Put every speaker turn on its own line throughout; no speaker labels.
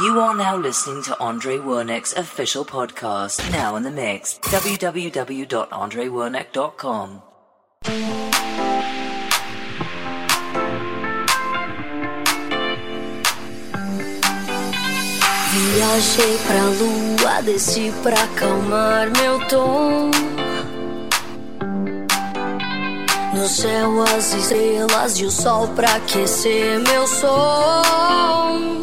You are now listening to Andre Wernick's official podcast, now in the mix. www.andrewernick.com.
Viajei pra lua, desci pra acalmar meu tom. No céu as estrelas e o sol pra aquecer meu som.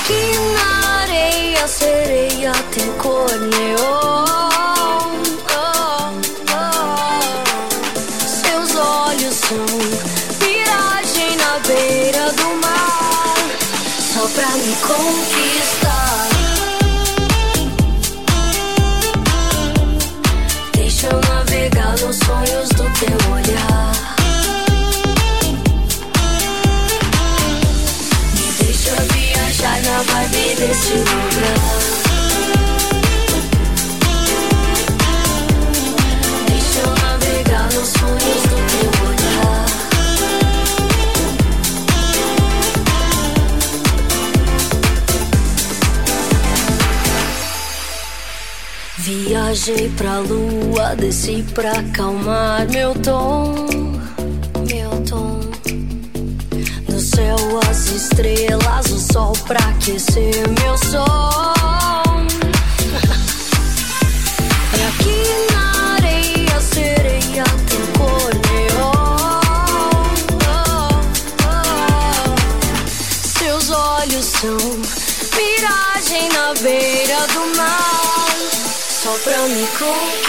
Aqui na areia, sereia tem corneor. viajei pra lua, desci pra acalmar meu tom, meu tom. No céu as estrelas, o sol pra aquecer meu sol. me
cool.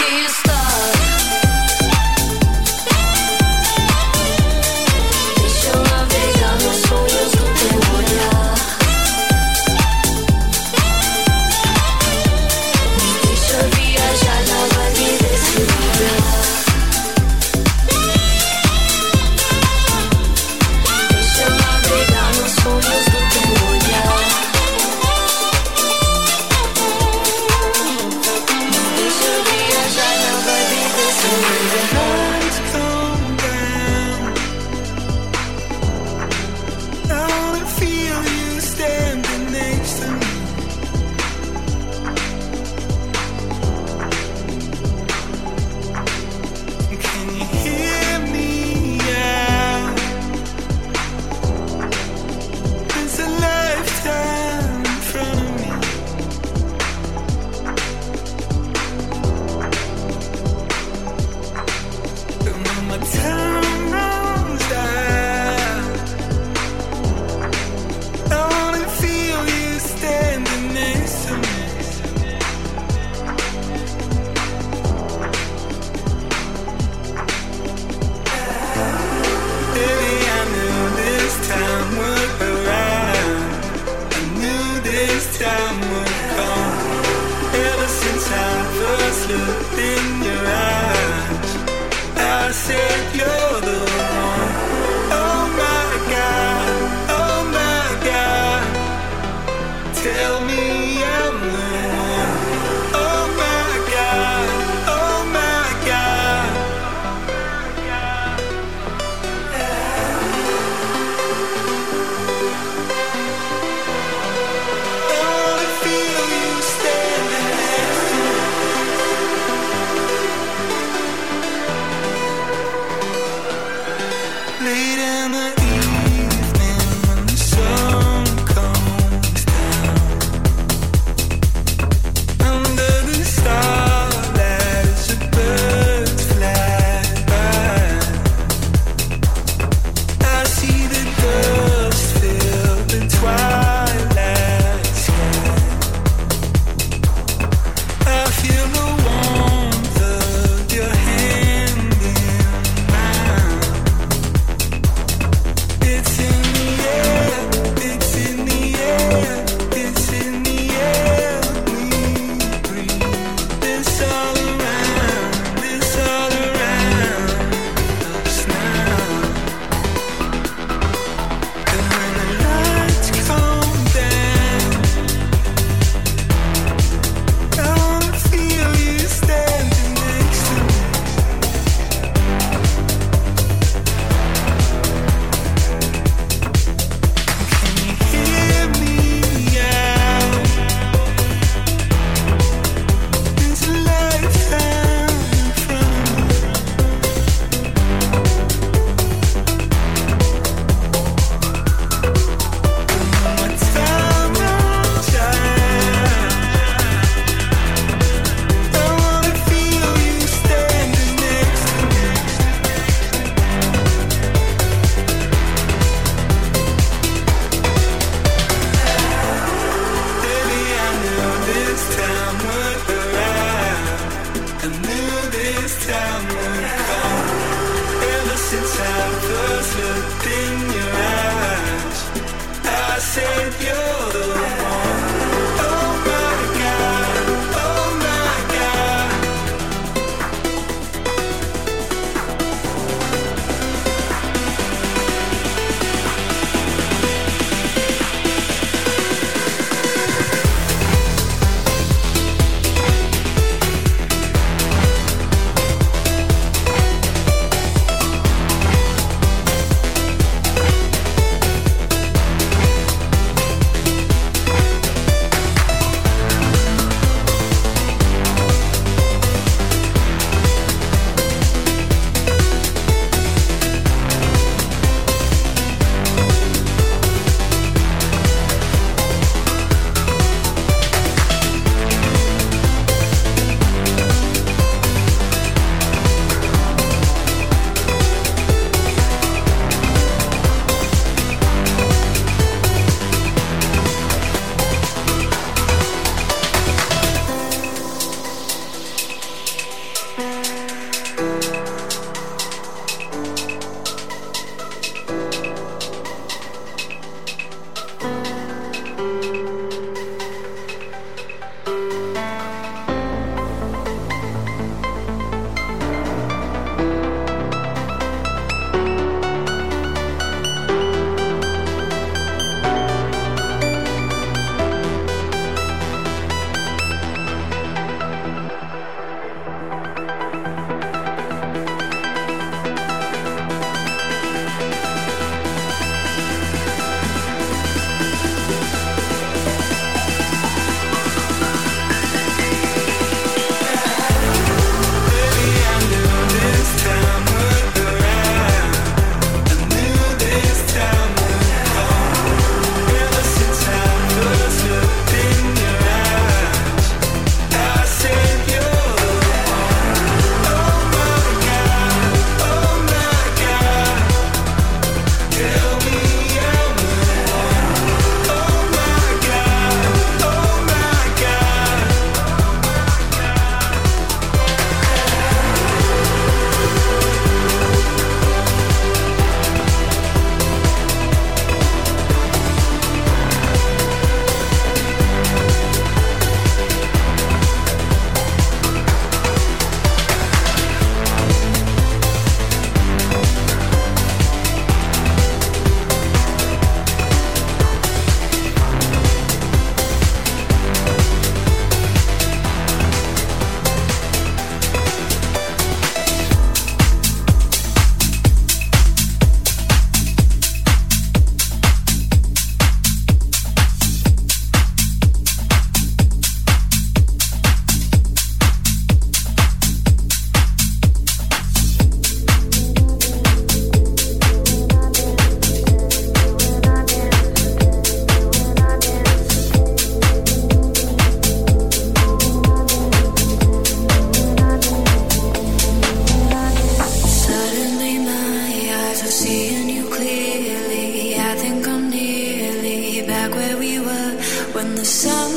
Dancing, you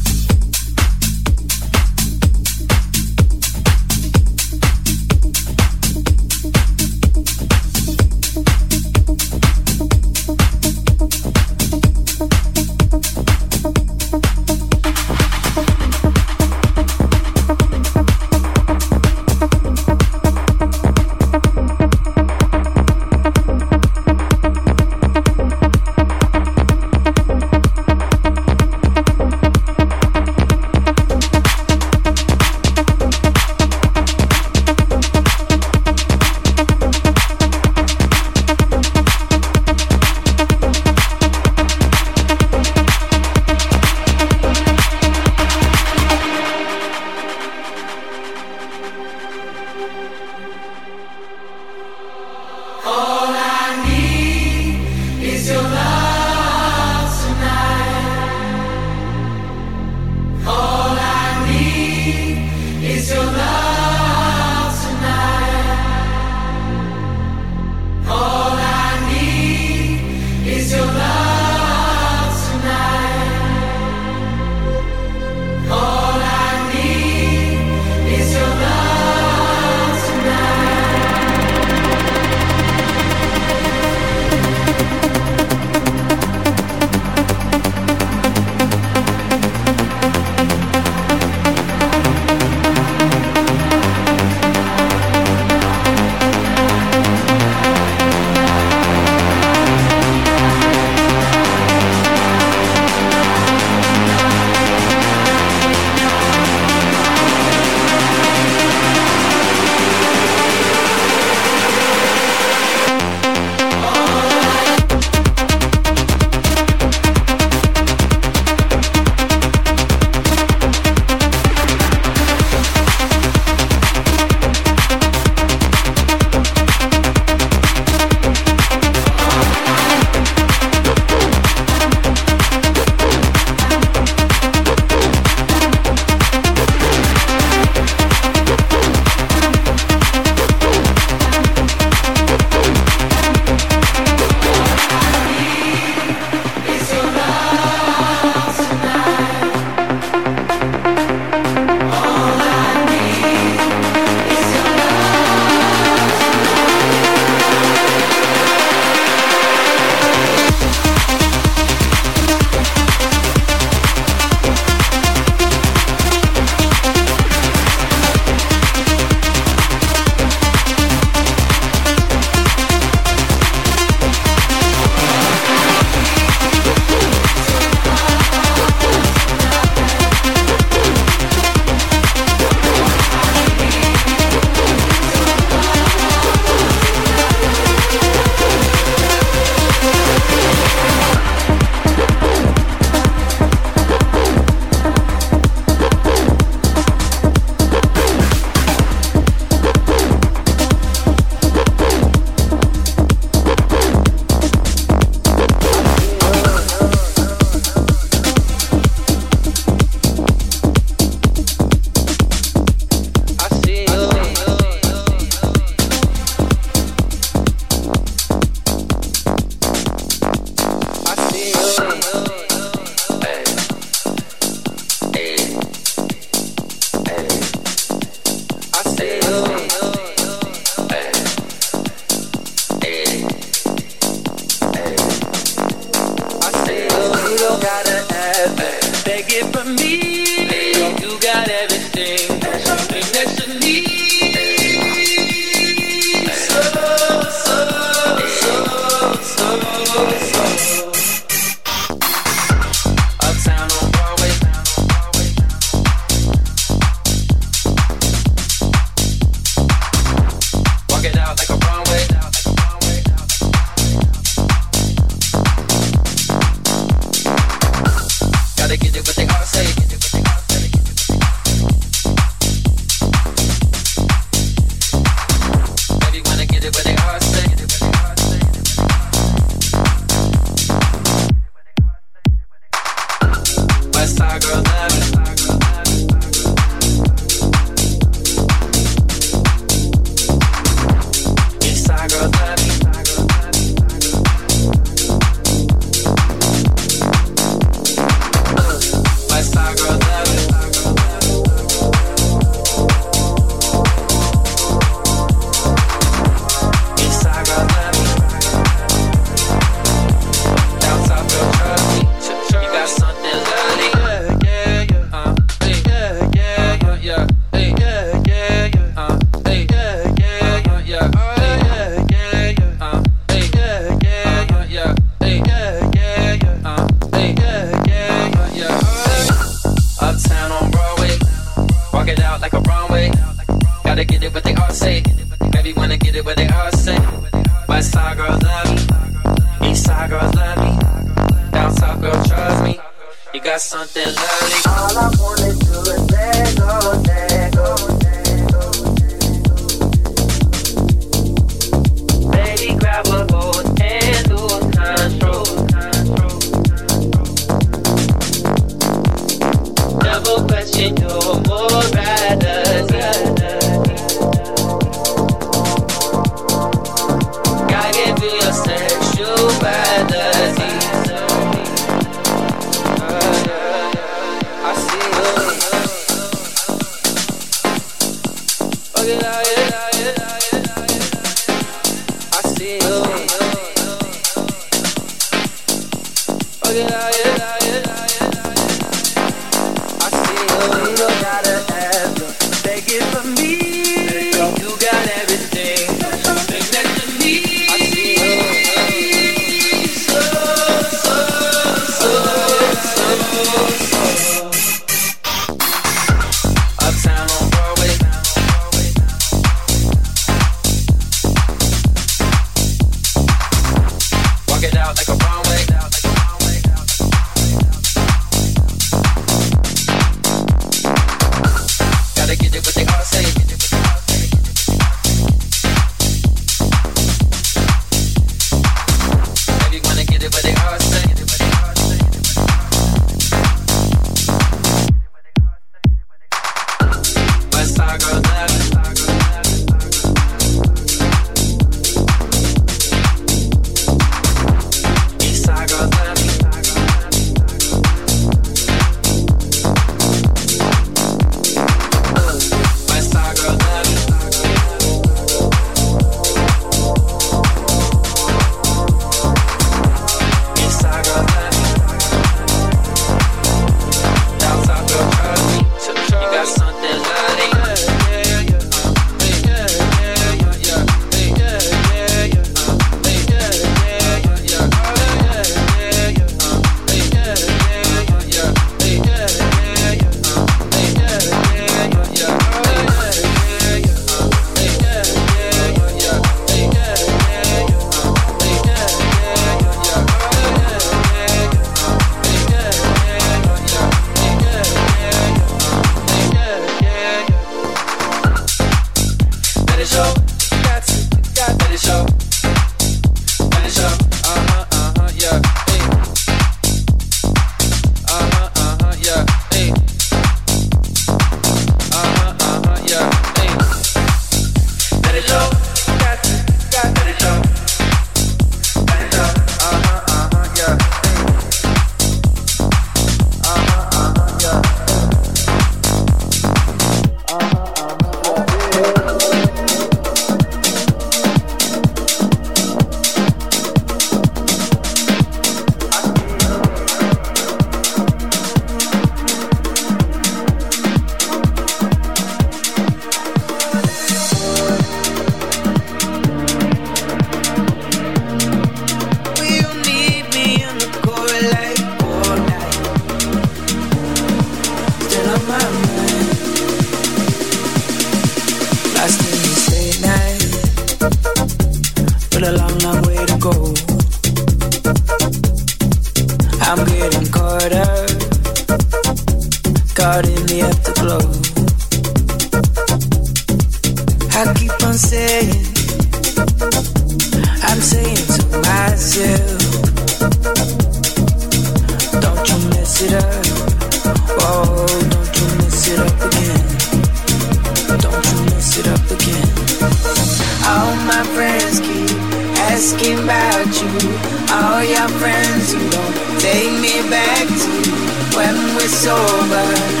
when we're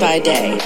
by day.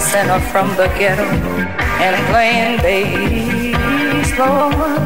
Sinner from the ghetto and playing Lord.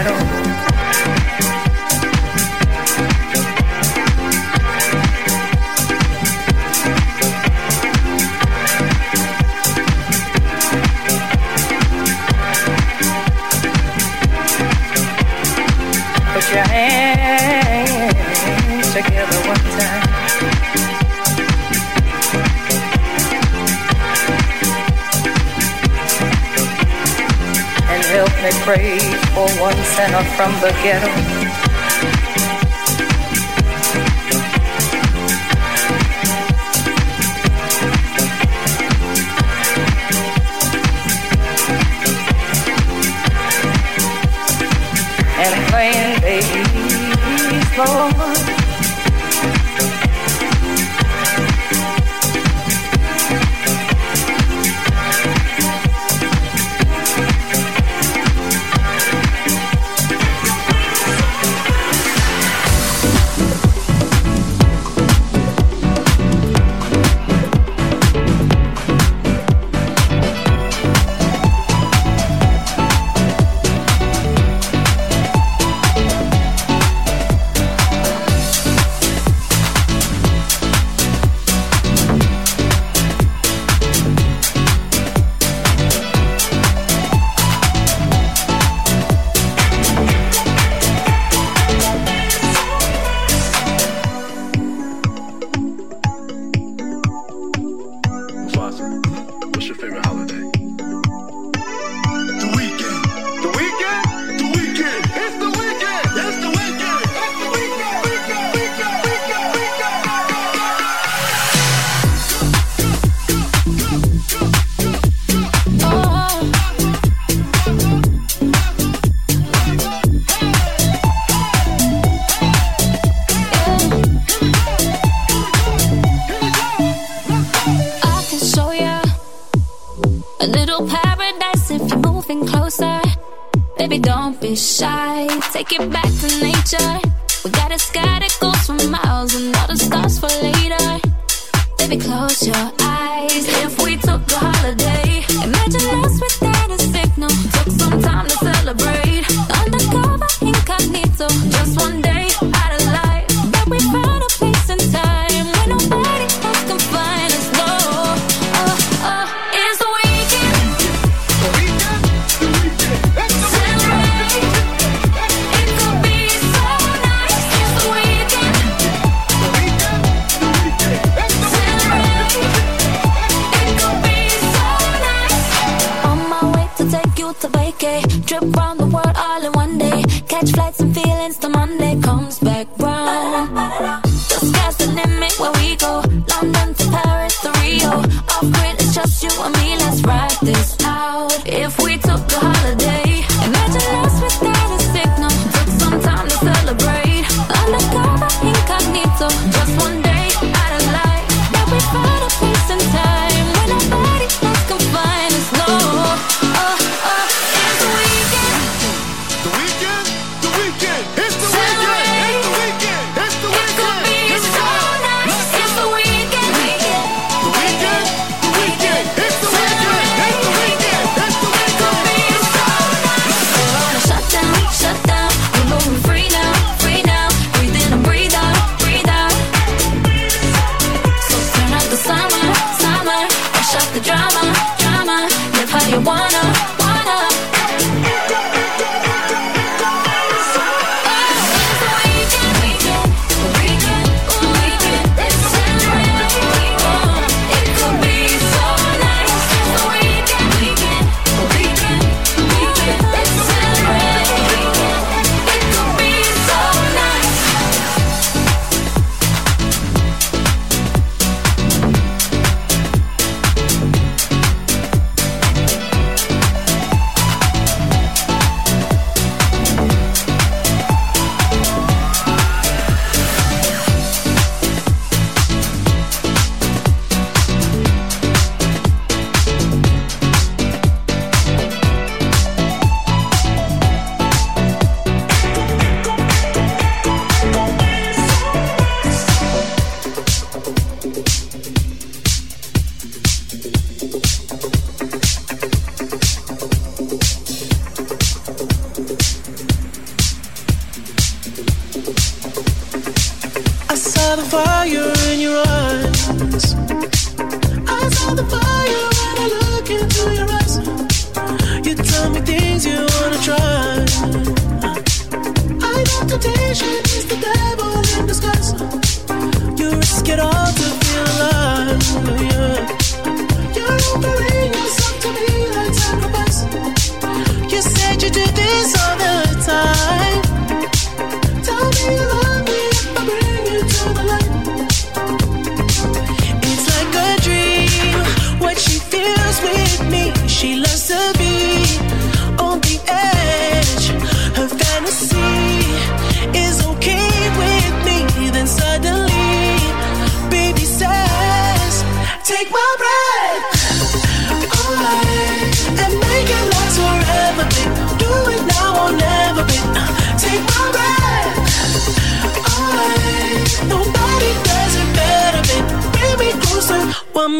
From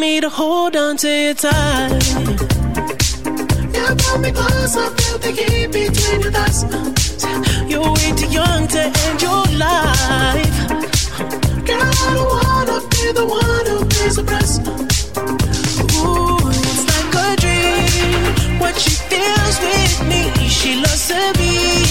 me
to
hold on to your tight. You pull me closer, feel the heat between your thighs. You're way too young to end your life. Girl, I don't wanna be the one who pays the price. Ooh, it's like a dream. What she feels with me, she loves to be.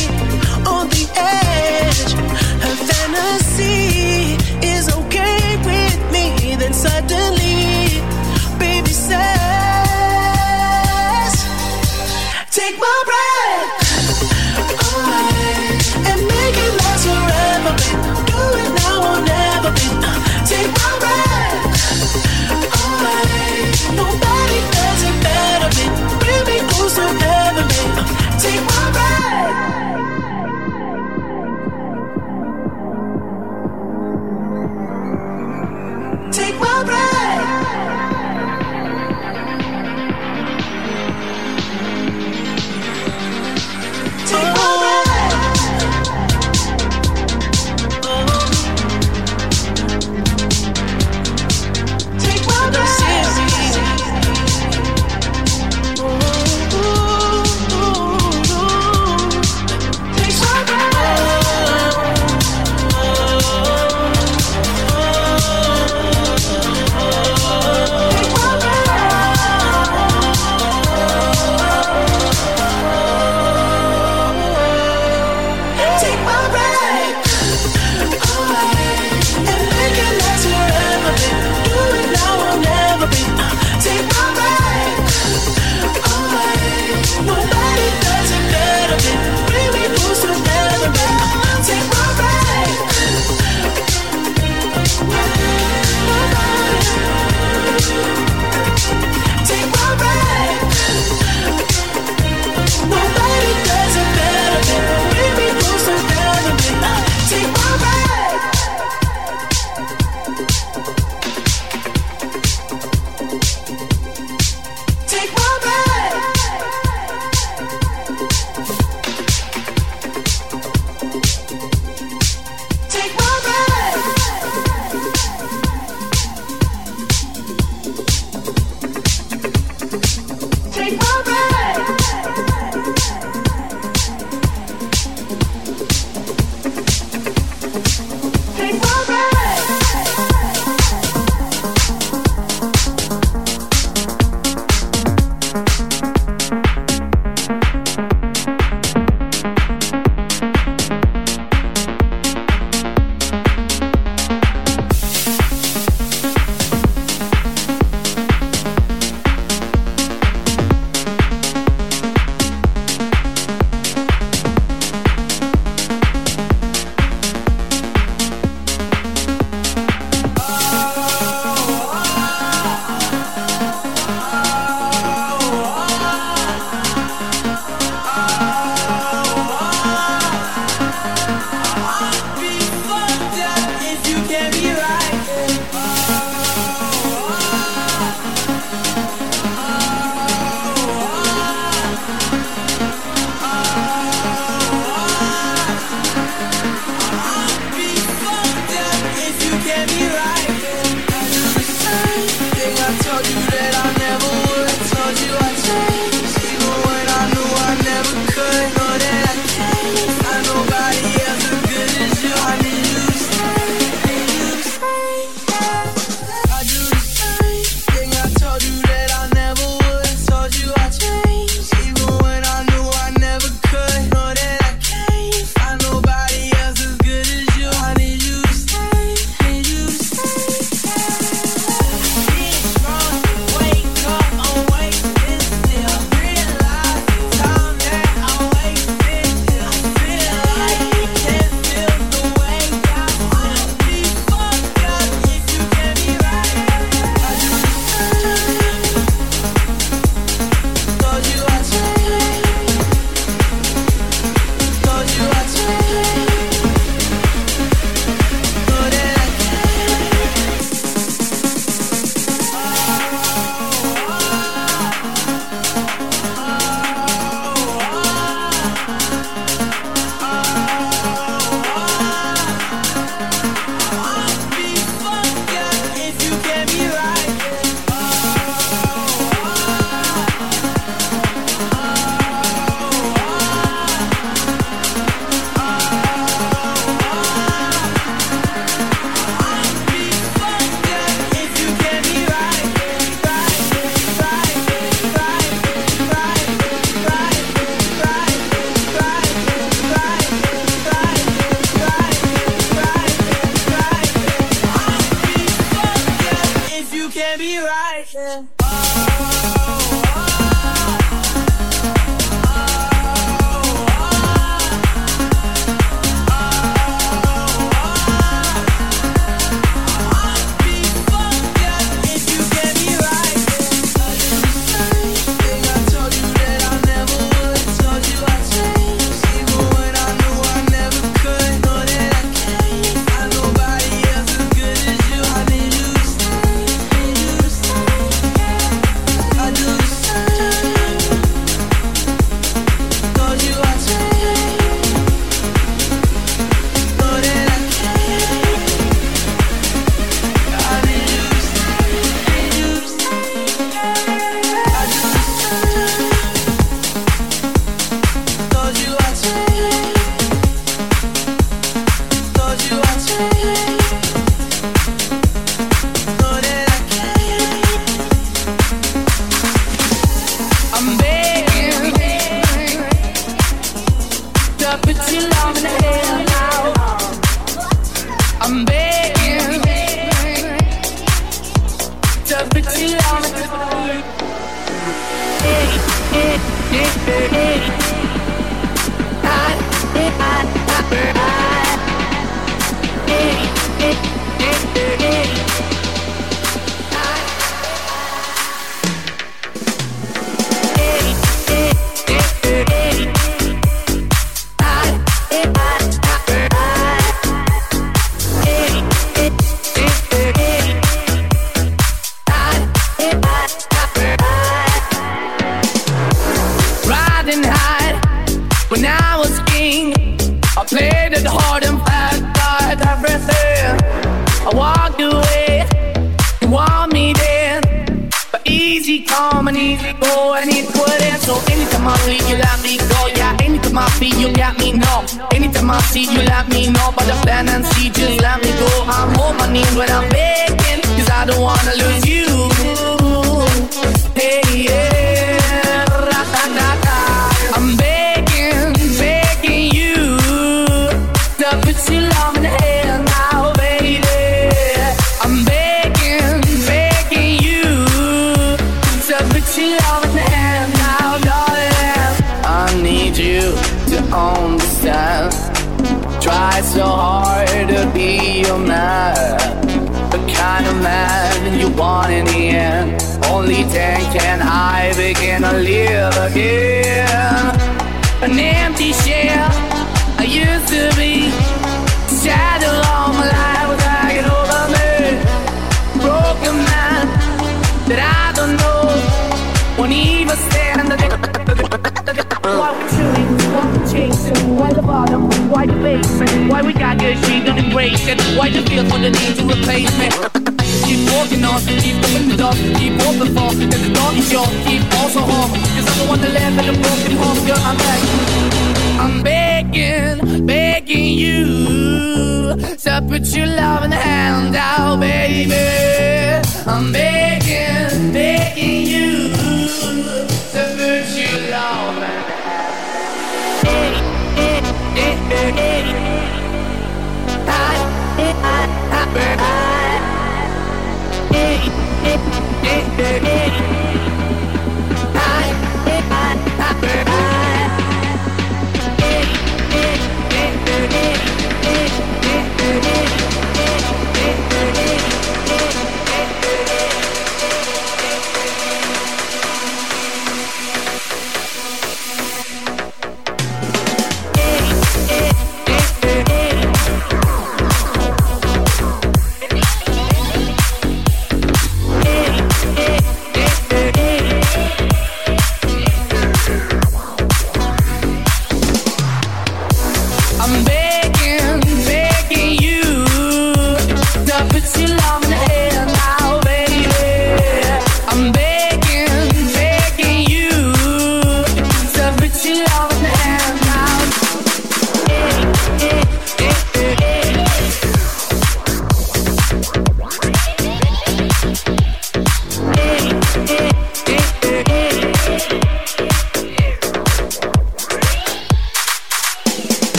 Why we got good, she don't embrace it? Why the feel for the need to replace me? Keep walking on, keep moving the dog Keep the for, that the dog is yours Keep also home, cause I'm the one that left in a broken home Girl, I'm back. I'm begging, begging you To put your love in hand out, baby. I'm begging, begging you To put your love in hand. out dirty